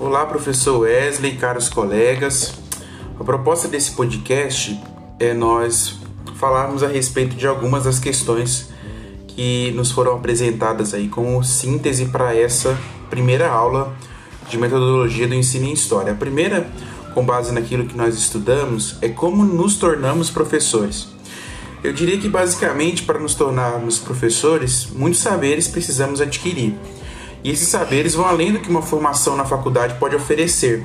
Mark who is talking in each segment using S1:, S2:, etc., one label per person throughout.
S1: Olá, professor Wesley, caros colegas. A proposta desse podcast é nós falarmos a respeito de algumas das questões que nos foram apresentadas aí como síntese para essa primeira aula de metodologia do ensino em história. A primeira, com base naquilo que nós estudamos, é como nos tornamos professores. Eu diria que basicamente para nos tornarmos professores, muitos saberes precisamos adquirir. E esses saberes vão além do que uma formação na faculdade pode oferecer.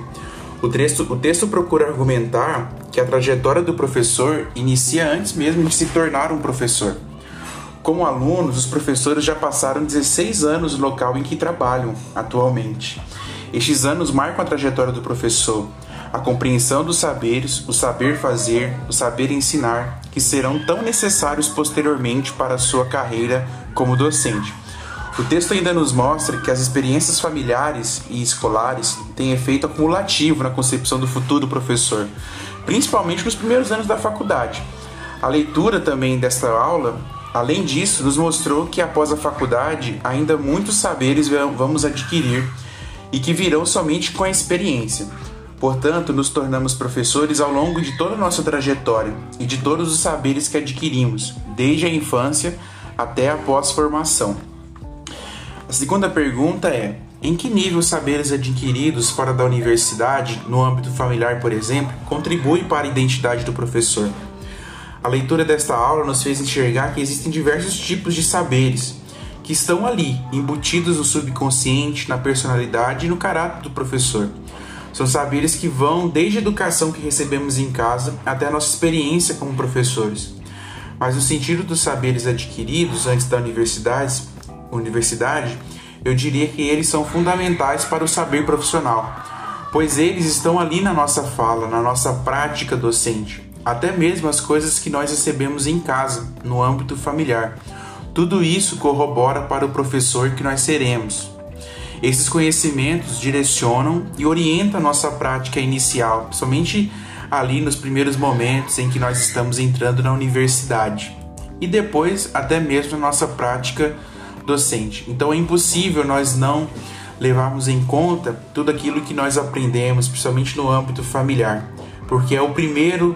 S1: O texto, o texto procura argumentar que a trajetória do professor inicia antes mesmo de se tornar um professor. Como alunos, os professores já passaram 16 anos no local em que trabalham atualmente. Estes anos marcam a trajetória do professor, a compreensão dos saberes, o saber fazer, o saber ensinar, que serão tão necessários posteriormente para a sua carreira como docente. O texto ainda nos mostra que as experiências familiares e escolares têm efeito acumulativo na concepção do futuro professor, principalmente nos primeiros anos da faculdade. A leitura também desta aula, além disso, nos mostrou que após a faculdade ainda muitos saberes vamos adquirir e que virão somente com a experiência. Portanto, nos tornamos professores ao longo de toda a nossa trajetória e de todos os saberes que adquirimos, desde a infância até a pós-formação. A segunda pergunta é: em que nível saberes adquiridos fora da universidade, no âmbito familiar, por exemplo, contribuem para a identidade do professor? A leitura desta aula nos fez enxergar que existem diversos tipos de saberes que estão ali, embutidos no subconsciente, na personalidade e no caráter do professor. São saberes que vão desde a educação que recebemos em casa até a nossa experiência como professores. Mas o sentido dos saberes adquiridos antes da universidade universidade, eu diria que eles são fundamentais para o saber profissional, pois eles estão ali na nossa fala, na nossa prática docente, até mesmo as coisas que nós recebemos em casa, no âmbito familiar. Tudo isso corrobora para o professor que nós seremos. Esses conhecimentos direcionam e orientam a nossa prática inicial, somente ali nos primeiros momentos em que nós estamos entrando na universidade, e depois até mesmo na nossa prática docente. Então é impossível nós não levarmos em conta tudo aquilo que nós aprendemos, principalmente no âmbito familiar, porque é o primeiro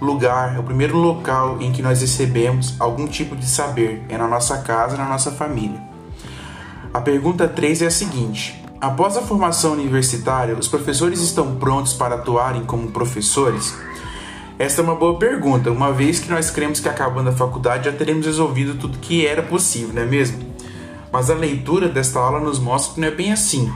S1: lugar, é o primeiro local em que nós recebemos algum tipo de saber, é na nossa casa, na nossa família. A pergunta 3 é a seguinte: Após a formação universitária, os professores estão prontos para atuarem como professores? Esta é uma boa pergunta, uma vez que nós cremos que acabando a faculdade já teremos resolvido tudo que era possível, não é mesmo? Mas a leitura desta aula nos mostra que não é bem assim.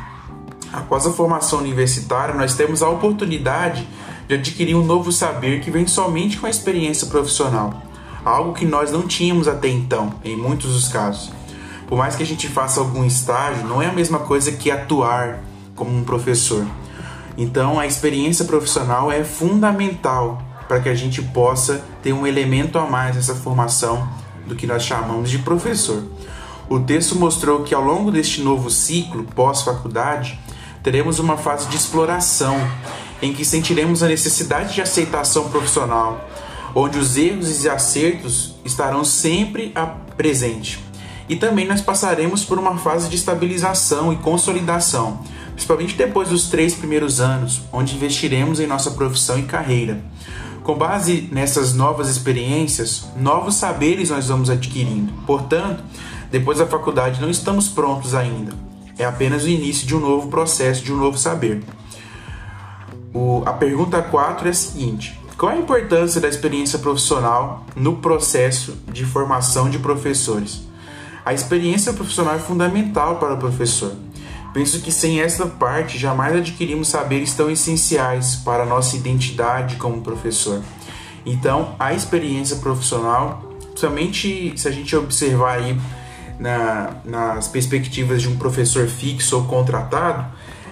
S1: Após a formação universitária, nós temos a oportunidade de adquirir um novo saber que vem somente com a experiência profissional, algo que nós não tínhamos até então, em muitos dos casos. Por mais que a gente faça algum estágio, não é a mesma coisa que atuar como um professor. Então, a experiência profissional é fundamental para que a gente possa ter um elemento a mais nessa formação do que nós chamamos de professor. O texto mostrou que ao longo deste novo ciclo pós-faculdade, teremos uma fase de exploração em que sentiremos a necessidade de aceitação profissional, onde os erros e acertos estarão sempre presente. E também nós passaremos por uma fase de estabilização e consolidação, principalmente depois dos três primeiros anos, onde investiremos em nossa profissão e carreira. Com base nessas novas experiências, novos saberes nós vamos adquirindo. Portanto, depois da faculdade não estamos prontos ainda. É apenas o início de um novo processo, de um novo saber. O, a pergunta 4 é a seguinte: qual a importância da experiência profissional no processo de formação de professores? A experiência profissional é fundamental para o professor. Penso que sem essa parte jamais adquirimos saberes tão essenciais para a nossa identidade como professor. Então, a experiência profissional, somente se a gente observar aí na, nas perspectivas de um professor fixo ou contratado,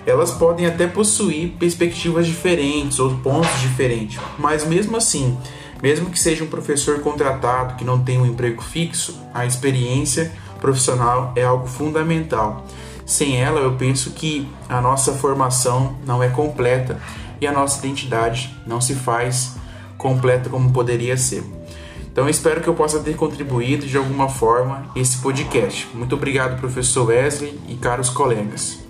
S1: elas podem até possuir perspectivas diferentes ou pontos diferentes, mas mesmo assim, mesmo que seja um professor contratado que não tem um emprego fixo, a experiência profissional é algo fundamental. Sem ela, eu penso que a nossa formação não é completa e a nossa identidade não se faz completa como poderia ser. Então espero que eu possa ter contribuído de alguma forma esse podcast. Muito obrigado, professor Wesley e caros colegas.